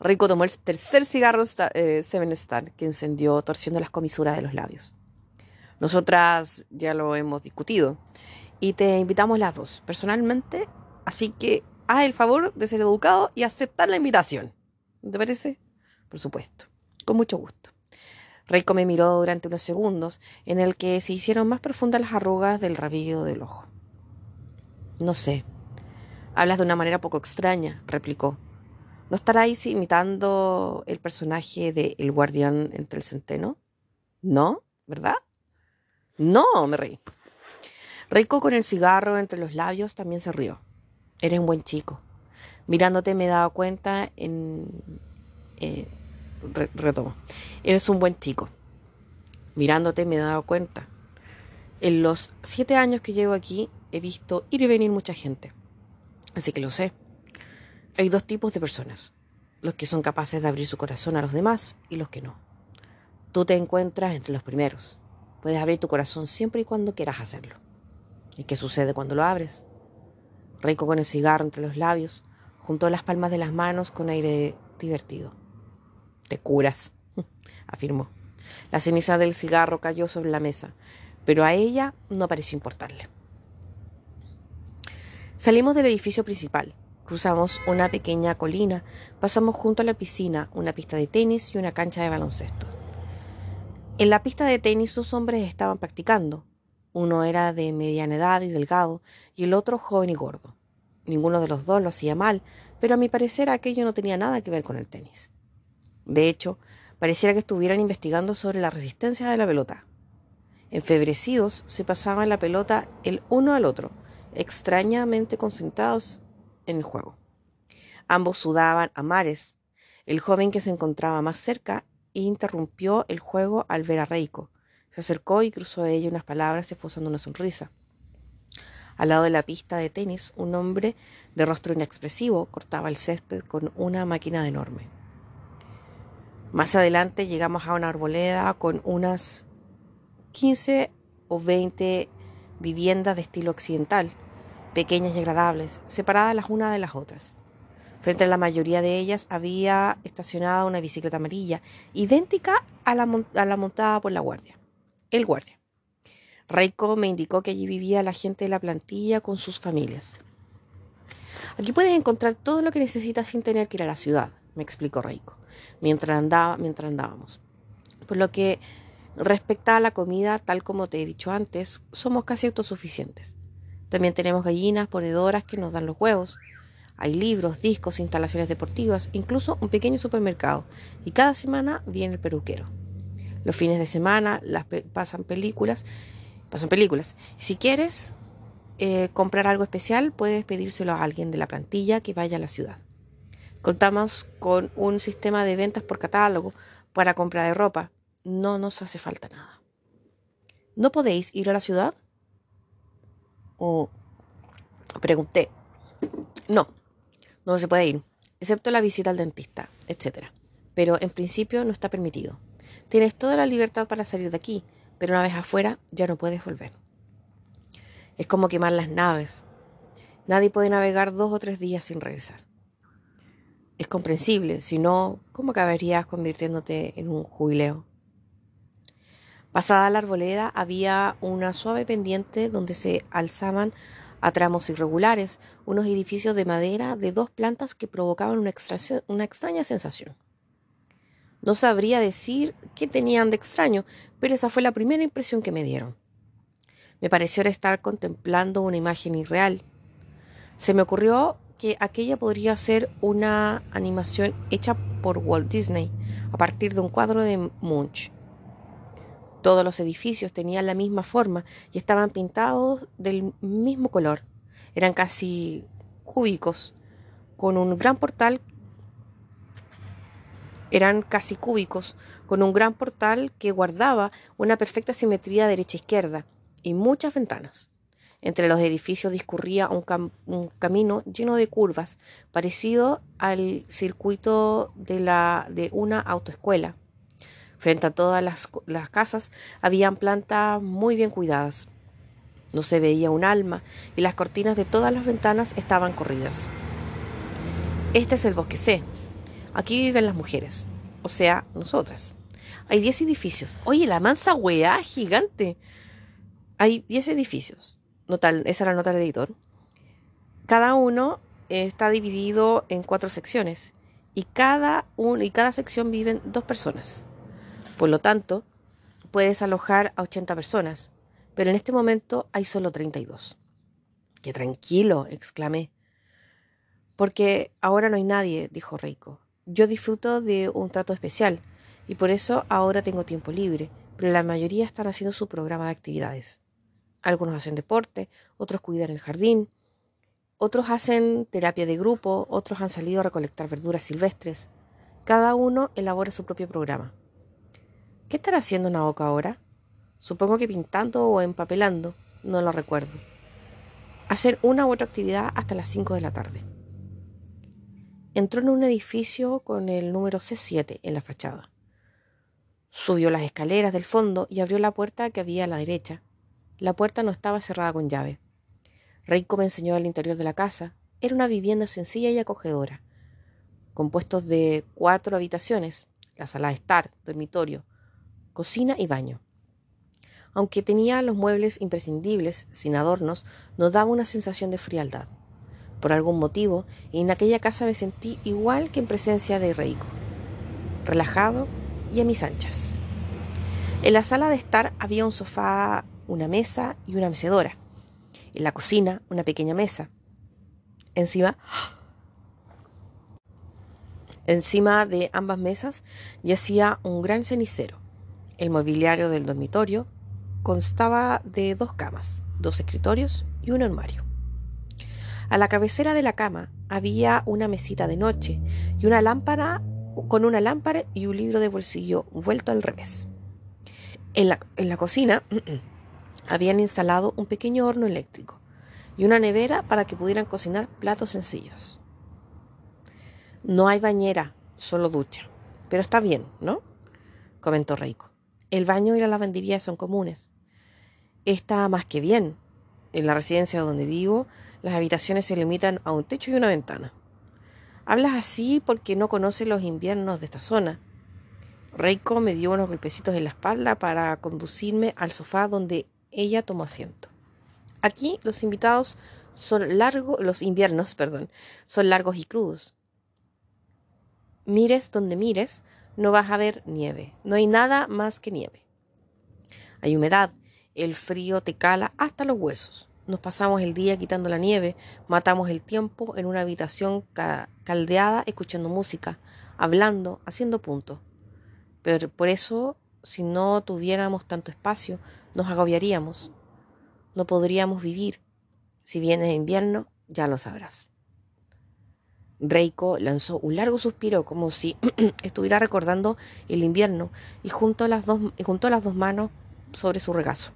Rico tomó el tercer cigarro eh, Seven Star, que encendió torciendo las comisuras de los labios. Nosotras ya lo hemos discutido y te invitamos las dos, personalmente, así que haz el favor de ser educado y aceptar la invitación. ¿Te parece? Por supuesto, con mucho gusto. Reiko me miró durante unos segundos en el que se hicieron más profundas las arrugas del rabillo del ojo. No sé. Hablas de una manera poco extraña, replicó. ¿No estaráis imitando el personaje de El guardián entre el centeno? No, ¿verdad? No, me reí. Reiko con el cigarro entre los labios también se rió. Eres un buen chico. Mirándote me he dado cuenta en... Eh, retomo. Eres un buen chico. Mirándote me he dado cuenta. En los siete años que llevo aquí he visto ir y venir mucha gente. Así que lo sé. Hay dos tipos de personas. Los que son capaces de abrir su corazón a los demás y los que no. Tú te encuentras entre los primeros. Puedes abrir tu corazón siempre y cuando quieras hacerlo. ¿Y qué sucede cuando lo abres? Rico con el cigarro entre los labios, juntó las palmas de las manos con aire divertido. Te curas, afirmó. La ceniza del cigarro cayó sobre la mesa, pero a ella no pareció importarle. Salimos del edificio principal, Cruzamos una pequeña colina, pasamos junto a la piscina, una pista de tenis y una cancha de baloncesto. En la pista de tenis dos hombres estaban practicando. Uno era de mediana edad y delgado, y el otro joven y gordo. Ninguno de los dos lo hacía mal, pero a mi parecer aquello no tenía nada que ver con el tenis. De hecho, pareciera que estuvieran investigando sobre la resistencia de la pelota. Enfebrecidos, se pasaban la pelota el uno al otro, extrañamente concentrados en el juego. Ambos sudaban a mares. El joven que se encontraba más cerca interrumpió el juego al ver a Reiko. Se acercó y cruzó a ella unas palabras esbozando una sonrisa. Al lado de la pista de tenis, un hombre de rostro inexpresivo cortaba el césped con una máquina enorme. Más adelante llegamos a una arboleda con unas 15 o 20 viviendas de estilo occidental pequeñas y agradables, separadas las unas de las otras. Frente a la mayoría de ellas había estacionada una bicicleta amarilla, idéntica a la, montada por la guardia. El guardia. Reiko me indicó que allí vivía la gente de la plantilla con sus familias. Aquí puedes encontrar todo lo que necesitas sin tener que ir a la ciudad, me explicó Reiko, mientras, andaba, mientras andábamos. Por lo que respecta a la comida, tal como te he dicho antes, somos casi autosuficientes. También tenemos gallinas ponedoras que nos dan los huevos. Hay libros, discos, instalaciones deportivas, incluso un pequeño supermercado. Y cada semana viene el peluquero. Los fines de semana pasan películas. Pasan películas. Si quieres eh, comprar algo especial, puedes pedírselo a alguien de la plantilla que vaya a la ciudad. Contamos con un sistema de ventas por catálogo para compra de ropa. No nos hace falta nada. ¿No podéis ir a la ciudad? o pregunté. No, no se puede ir, excepto la visita al dentista, etc. Pero en principio no está permitido. Tienes toda la libertad para salir de aquí, pero una vez afuera ya no puedes volver. Es como quemar las naves. Nadie puede navegar dos o tres días sin regresar. Es comprensible, si no, ¿cómo acabarías convirtiéndote en un jubileo? Pasada la arboleda había una suave pendiente donde se alzaban a tramos irregulares unos edificios de madera de dos plantas que provocaban una, una extraña sensación. No sabría decir qué tenían de extraño, pero esa fue la primera impresión que me dieron. Me pareció estar contemplando una imagen irreal. Se me ocurrió que aquella podría ser una animación hecha por Walt Disney a partir de un cuadro de Munch. Todos los edificios tenían la misma forma y estaban pintados del mismo color. Eran casi cúbicos, con un gran portal. Eran casi cúbicos, con un gran portal que guardaba una perfecta simetría derecha-izquierda y muchas ventanas. Entre los edificios discurría un, camino lleno de curvas, parecido al circuito de, la, de una autoescuela. Frente a todas las, casas habían plantas muy bien cuidadas. No se veía un alma y las cortinas de todas las ventanas estaban corridas. Este es el bosque C. Aquí viven las mujeres, o sea, nosotras. Hay 10 edificios. Oye, la mansa weá gigante. Hay 10 edificios. Esa era la nota del editor. Cada uno está dividido en cuatro secciones y cada, un, y cada sección viven dos personas. Por lo tanto, puedes alojar a 80 personas, pero en este momento hay solo 32. ¡Qué tranquilo! exclamé. Porque ahora no hay nadie, dijo Reiko. Yo disfruto de un trato especial y por eso ahora tengo tiempo libre, pero la mayoría están haciendo su programa de actividades. Algunos hacen deporte, otros cuidan el jardín, otros hacen terapia de grupo, otros han salido a recolectar verduras silvestres. Cada uno elabora su propio programa. ¿Qué estará haciendo Naoka ahora? Supongo que pintando o empapelando, no lo recuerdo. Hacer una u otra actividad hasta las 5 de la tarde. Entró en un edificio con el número C7 en la fachada. Subió las escaleras del fondo y abrió la puerta que había a la derecha. La puerta no estaba cerrada con llave. Reiko me enseñó el interior de la casa. Era una vivienda sencilla y acogedora, compuestos de cuatro habitaciones, la sala de estar, dormitorio, cocina y baño. Aunque tenía los muebles imprescindibles, sin adornos, nos daba una sensación de frialdad. Por algún motivo, en aquella casa me sentí igual que en presencia de Reiko, relajado y a mis anchas. En la sala de estar había un sofá, una mesa y una mecedora. En la cocina, una pequeña mesa. Encima, encima de ambas mesas yacía un gran cenicero. El mobiliario del dormitorio constaba de dos camas, dos escritorios y un armario. A la cabecera de la cama había una mesita de noche y una lámpara con una lámpara y un libro de bolsillo vuelto al revés. En la, en la cocina habían instalado un pequeño horno eléctrico y una nevera para que pudieran cocinar platos sencillos. No hay bañera, solo ducha. Pero está bien, ¿no? comentó Reiko. El baño y la lavandería son comunes. Está más que bien. En la residencia donde vivo las habitaciones se limitan a un techo y una ventana. Hablas así porque no conoces los inviernos de esta zona. Reiko me dio unos golpecitos en la espalda para conducirme al sofá donde ella tomó asiento. Aquí los invitados son largos, los inviernos, perdón, son largos y crudos. Mires donde mires, no vas a ver nieve. No hay nada más que nieve. Hay humedad, el frío te cala hasta los huesos. Nos pasamos el día quitando la nieve, matamos el tiempo en una habitación caldeada escuchando música, hablando, haciendo puntos. Pero por eso, si no tuviéramos tanto espacio, nos agobiaríamos. No podríamos vivir. Si viene invierno, ya lo sabrás. Reiko lanzó un largo suspiro como si estuviera recordando el invierno y juntó las dos, y juntó las dos manos sobre su regazo.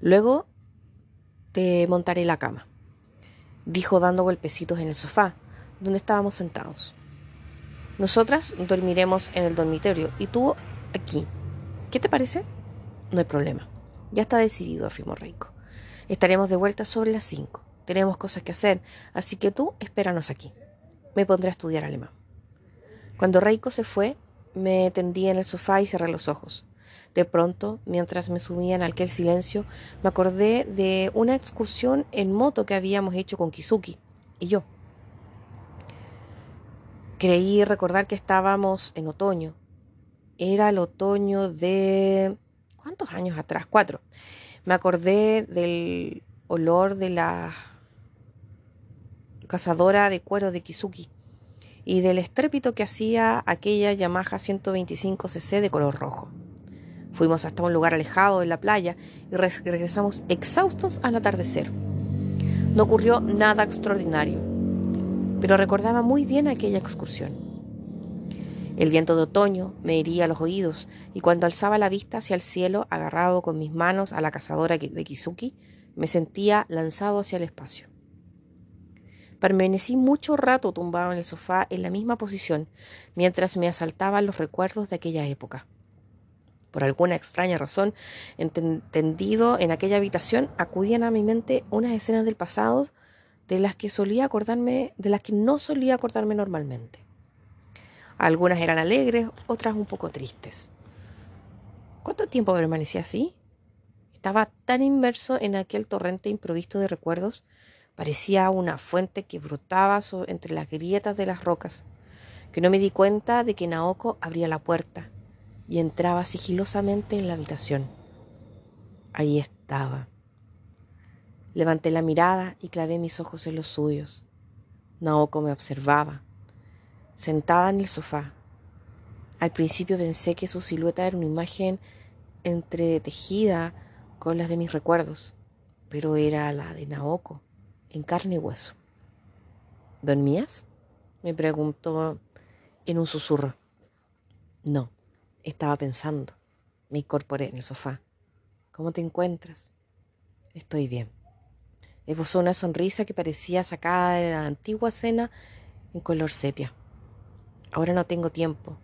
Luego te montaré la cama, dijo dando golpecitos en el sofá, donde estábamos sentados. Nosotras dormiremos en el dormitorio y tú aquí. ¿Qué te parece? No hay problema. Ya está decidido, afirmó Reiko. Estaremos de vuelta sobre las cinco. Tenemos cosas que hacer, así que tú espéranos aquí. Me pondré a estudiar alemán. Cuando Reiko se fue, me tendí en el sofá y cerré los ojos. De pronto, mientras me sumía en aquel silencio, me acordé de una excursión en moto que habíamos hecho con Kizuki y yo. Creí recordar que estábamos en otoño. Era el otoño de... ¿Cuántos años atrás? Cuatro. Me acordé del olor de la cazadora de cuero de Kizuki y del estrépito que hacía aquella Yamaha 125cc de color rojo. Fuimos hasta un lugar alejado en la playa y regresamos exhaustos al atardecer. No ocurrió nada extraordinario, pero recordaba muy bien aquella excursión. El viento de otoño me hería los oídos y cuando alzaba la vista hacia el cielo, agarrado con mis manos a la cazadora de Kizuki, me sentía lanzado hacia el espacio. Permanecí mucho rato tumbado en el sofá en la misma posición, mientras me asaltaban los recuerdos de aquella época. Por alguna extraña razón, entendido en aquella habitación, acudían a mi mente unas escenas del pasado de las que solía acordarme, de las que no solía acordarme normalmente. Algunas eran alegres, otras un poco tristes. ¿Cuánto tiempo permanecí así? Estaba tan inmerso en aquel torrente improvisto de recuerdos, parecía una fuente que brotaba entre las grietas de las rocas, que no me di cuenta de que Naoko abría la puerta y entraba sigilosamente en la habitación. Allí estaba. Levanté la mirada y clavé mis ojos en los suyos. Naoko me observaba, sentada en el sofá. Al principio pensé que su silueta era una imagen entretejida con las de mis recuerdos, pero era la de Naoko, en carne y hueso. ¿Dormías? me preguntó en un susurro. No, estaba pensando. Me incorporé en el sofá. ¿Cómo te encuentras? Estoy bien. Esbozó una sonrisa que parecía sacada de la antigua cena en color sepia. Ahora no tengo tiempo.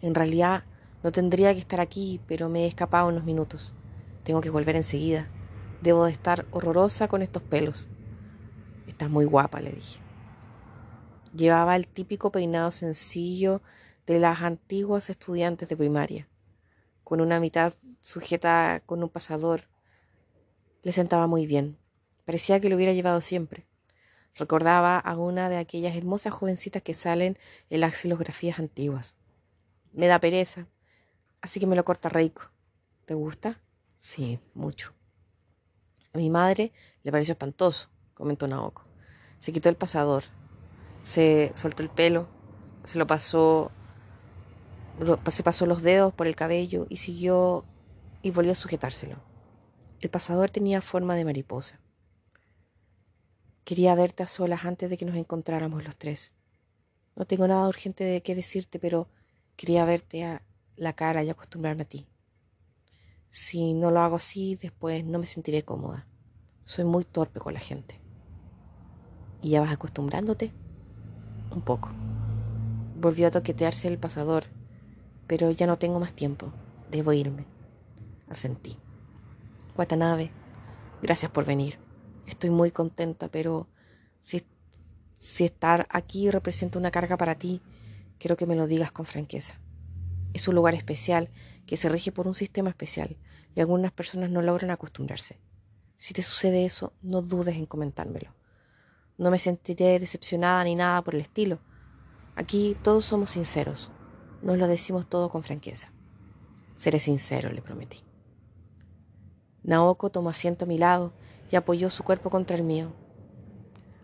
En realidad no tendría que estar aquí, pero me he escapado unos minutos. Tengo que volver enseguida. Debo de estar horrorosa con estos pelos. Estás muy guapa, le dije. Llevaba el típico peinado sencillo de las antiguas estudiantes de primaria, con una mitad sujeta con un pasador. Le sentaba muy bien. Parecía que lo hubiera llevado siempre. Recordaba a una de aquellas hermosas jovencitas que salen en las xilografías antiguas. Me da pereza, así que me lo corta rico. ¿Te gusta? Sí, mucho. A mi madre le pareció espantoso, comentó Naoko. Se quitó el pasador, se soltó el pelo, se lo pasó, se pasó los dedos por el cabello y siguió y volvió a sujetárselo. El pasador tenía forma de mariposa. Quería verte a solas antes de que nos encontráramos los tres. No tengo nada urgente de qué decirte, pero quería verte a la cara y acostumbrarme a ti. Si no lo hago así, después no me sentiré cómoda. Soy muy torpe con la gente. ¿Y ya vas acostumbrándote? Un poco. Volvió a toquetearse el pasador, pero ya no tengo más tiempo. Debo irme. Asentí. Watanabe, gracias por venir. Estoy muy contenta, pero si, si estar aquí representa una carga para ti, quiero que me lo digas con franqueza. Es un lugar especial que se rige por un sistema especial y algunas personas no logran acostumbrarse. Si te sucede eso, no dudes en comentármelo. No me sentiré decepcionada ni nada por el estilo. Aquí todos somos sinceros. Nos lo decimos todo con franqueza. Seré sincero, le prometí. Naoko tomó asiento a mi lado y apoyó su cuerpo contra el mío.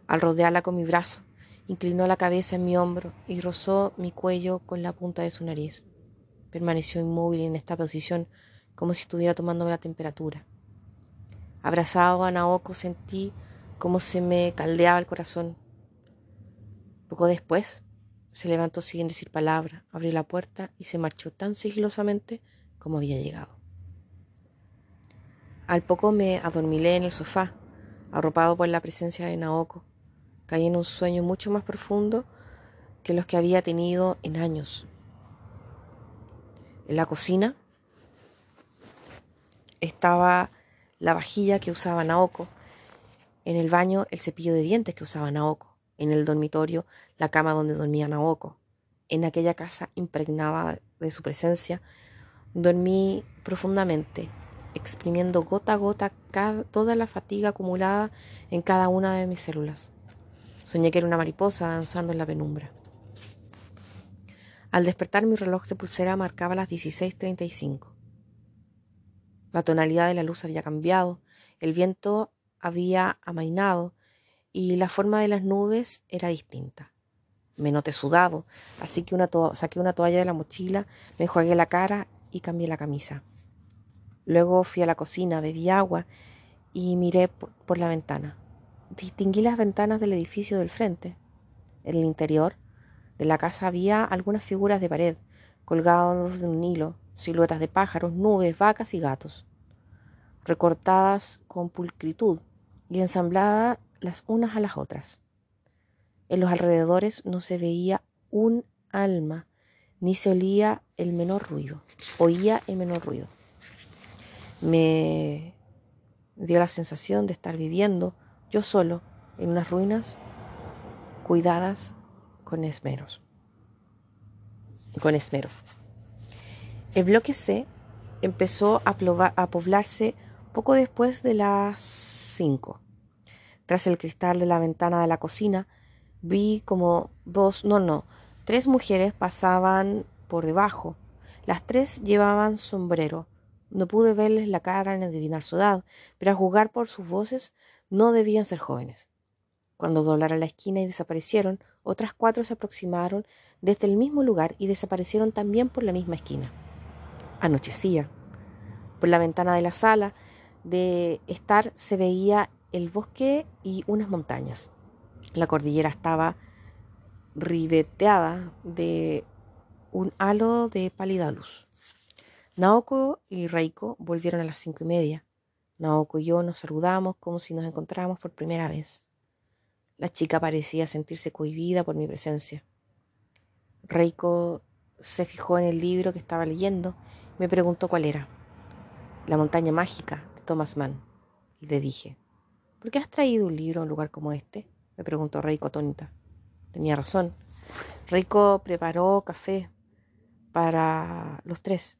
Al rodearla con mi brazo, inclinó la cabeza en mi hombro y rozó mi cuello con la punta de su nariz. Permaneció inmóvil en esta posición como si estuviera tomándome la temperatura. Abrazado a Naoko sentí como se me caldeaba el corazón. Poco después se levantó sin decir palabra, abrió la puerta y se marchó tan sigilosamente como había llegado. Al poco me adormilé en el sofá, arropado por la presencia de Naoko. Caí en un sueño mucho más profundo que los que había tenido en años. En la cocina estaba la vajilla que usaba Naoko, en el baño el cepillo de dientes que usaba Naoko, en el dormitorio la cama donde dormía Naoko. En aquella casa impregnada de su presencia, dormí profundamente, exprimiendo gota a gota toda la fatiga acumulada en cada una de mis células. Soñé que era una mariposa danzando en la penumbra. Al despertar mi reloj de pulsera marcaba las 16.35. La tonalidad de la luz había cambiado, el viento había amainado y la forma de las nubes era distinta. Me noté sudado, así que saqué una toalla de la mochila, me enjuagué la cara y cambié la camisa. Luego fui a la cocina, bebí agua y miré por la ventana. Distinguí las ventanas del edificio del frente. En el interior de la casa había algunas figuras de pared, colgadas de un hilo, siluetas de pájaros, nubes, vacas y gatos, recortadas con pulcritud y ensambladas las unas a las otras. En los alrededores no se veía un alma, ni se olía el menor ruido, oía el menor ruido. Me dio la sensación de estar viviendo yo solo en unas ruinas cuidadas con esmeros. con esmero. El bloque C empezó a, a poblarse poco después de las cinco. Tras el cristal de la ventana de la cocina, vi como dos, no, no, tres mujeres pasaban por debajo. Las tres llevaban sombrero. No pude verles la cara ni adivinar su edad, pero a jugar por sus voces no debían ser jóvenes. Cuando doblaron la esquina y desaparecieron, otras cuatro se aproximaron desde el mismo lugar y desaparecieron también por la misma esquina. Anochecía. Por la ventana de la sala de estar se veía el bosque y unas montañas. La cordillera estaba ribeteada de un halo de pálida luz. Naoko y Reiko volvieron a las cinco y media. Naoko y yo nos saludamos como si nos encontráramos por primera vez. La chica parecía sentirse cohibida por mi presencia. Reiko se fijó en el libro que estaba leyendo y me preguntó cuál era. La montaña mágica de Thomas Mann. Le dije, ¿por qué has traído un libro a un lugar como este? me preguntó Reiko atónita. Tenía razón. Reiko preparó café para los tres.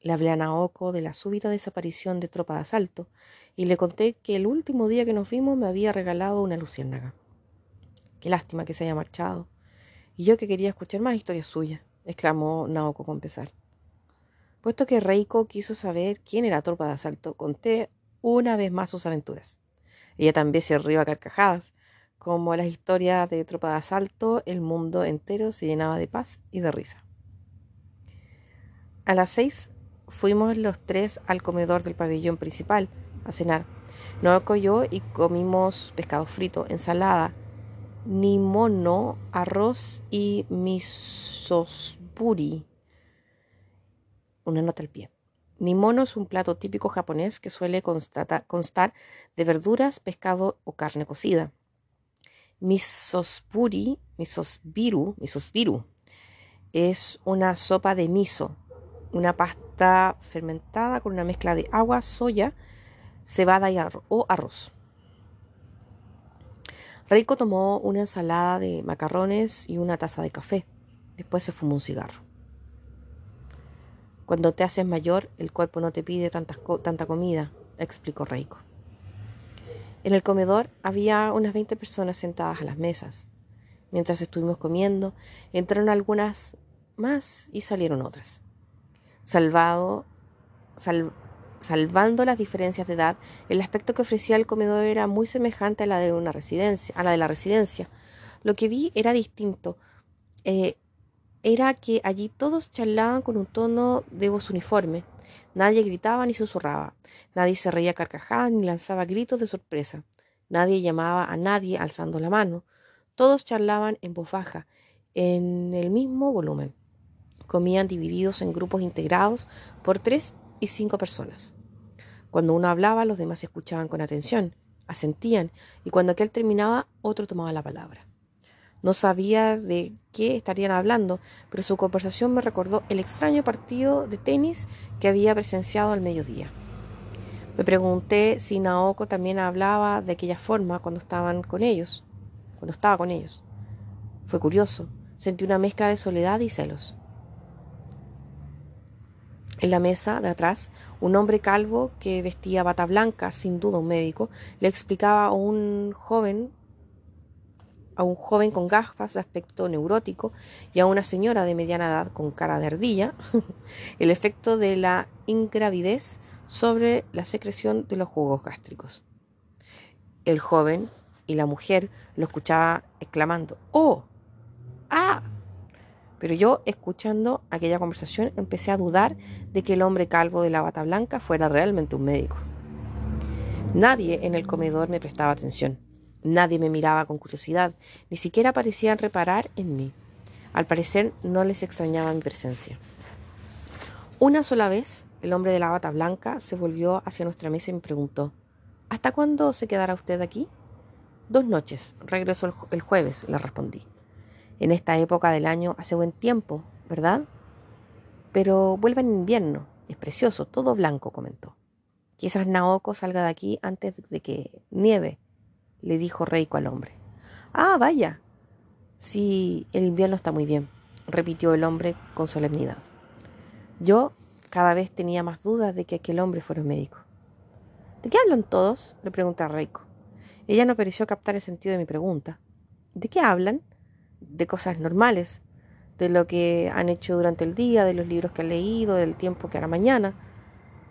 Le hablé a Naoko de la súbita desaparición de tropa de asalto y le conté que el último día que nos vimos me había regalado una luciérnaga. Qué lástima que se haya marchado. Y yo que quería escuchar más historias suyas, exclamó Naoko con pesar. Puesto que Reiko quiso saber quién era tropa de asalto, conté una vez más sus aventuras. Ella también se rió a carcajadas. Como las historias de tropa de asalto, el mundo entero se llenaba de paz y de risa. A las seis fuimos los tres al comedor del pabellón principal a cenar. Noeko y yo y comimos pescado frito, ensalada, nimono, arroz y misosburi. Una nota al pie. Nimono es un plato típico japonés que suele constar de verduras, pescado o carne cocida. Misosburi, misosbiru, misosbiru, es una sopa de miso, una pasta fermentada con una mezcla de agua, soya, cebada y o arroz. Reiko tomó una ensalada de macarrones y una taza de café. Después se fumó un cigarro. Cuando te haces mayor, el cuerpo no te pide tanta comida, explicó Reiko. En el comedor había unas 20 personas sentadas a las mesas. Mientras estuvimos comiendo, entraron algunas más y salieron otras. Salvado, sal, Salvando las diferencias de edad, el aspecto que ofrecía el comedor era muy semejante a la de una residencia, a la de la residencia. Lo que vi era distinto. Eh, era que allí todos charlaban con un tono de voz uniforme. Nadie gritaba ni susurraba. Nadie se reía carcajadas ni lanzaba gritos de sorpresa. Nadie llamaba a nadie alzando la mano. Todos charlaban en voz baja, en el mismo volumen. Comían divididos en grupos integrados por tres y cinco personas. Cuando uno hablaba, los demás escuchaban con atención, asentían, y cuando aquel terminaba, otro tomaba la palabra. No sabía de qué estarían hablando, pero su conversación me recordó el extraño partido de tenis que había presenciado al mediodía. Me pregunté si Naoko también hablaba de aquella forma cuando estaban con ellos, cuando estaba con ellos. Fue curioso, sentí una mezcla de soledad y celos. En la mesa de atrás, un hombre calvo que vestía bata blanca, sin duda un médico, le explicaba a un joven a un joven con gafas de aspecto neurótico y a una señora de mediana edad con cara de ardilla el efecto de la ingravidez sobre la secreción de los jugos gástricos. El joven y la mujer lo escuchaba exclamando ¡Oh! ¡Ah! Pero yo, escuchando aquella conversación, empecé a dudar de que el hombre calvo de la bata blanca fuera realmente un médico. Nadie en el comedor me prestaba atención. Nadie me miraba con curiosidad, ni siquiera parecían reparar en mí. Al parecer no les extrañaba mi presencia. Una sola vez, el hombre de la bata blanca se volvió hacia nuestra mesa y me preguntó, ¿Hasta cuándo se quedará usted aquí? Dos noches. Regreso el jueves, le respondí. En esta época del año hace buen tiempo, ¿verdad? Pero vuelve en invierno. Es precioso, todo blanco, comentó. Quizás Naoko salga de aquí antes de que nieve, le dijo Reiko al hombre. Ah, vaya. Sí, el invierno está muy bien. repitió el hombre con solemnidad. Yo cada vez tenía más dudas de que aquel hombre fuera un médico. ¿De qué hablan todos? le pregunté a Reiko. Ella no pareció captar el sentido de mi pregunta. ¿De qué hablan? De cosas normales, de lo que han hecho durante el día, de los libros que han leído, del tiempo que hará mañana,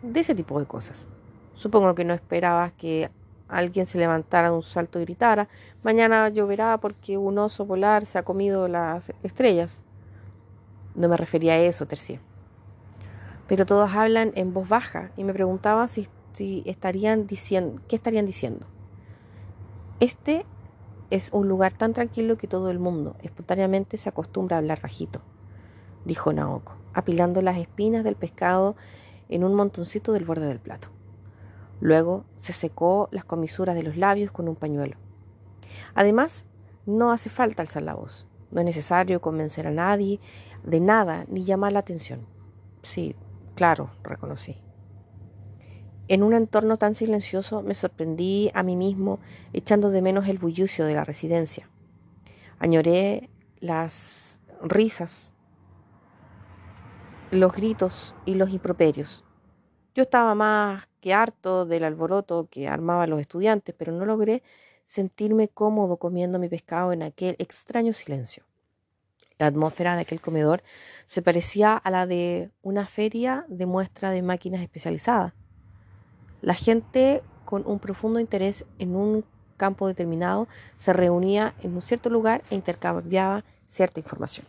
de ese tipo de cosas. Supongo que no esperabas que alguien se levantara de un salto y gritara, mañana lloverá porque un oso polar se ha comido las estrellas. No me refería a eso, Tercié. Pero todos hablan en voz baja y me preguntaban si, si estarían diciendo, qué estarían diciendo. Este es un lugar tan tranquilo que todo el mundo espontáneamente se acostumbra a hablar bajito, dijo Naoko, apilando las espinas del pescado en un montoncito del borde del plato. Luego se secó las comisuras de los labios con un pañuelo. Además, no hace falta alzar la voz. No es necesario convencer a nadie de nada ni llamar la atención. Sí, claro, reconocí. En un entorno tan silencioso me sorprendí a mí mismo echando de menos el bullicio de la residencia. Añoré las risas, los gritos y los improperios. Yo estaba más que harto del alboroto que armaban los estudiantes, pero no logré sentirme cómodo comiendo mi pescado en aquel extraño silencio. La atmósfera de aquel comedor se parecía a la de una feria de muestra de máquinas especializadas. La gente con un profundo interés en un campo determinado se reunía en un cierto lugar e intercambiaba cierta información.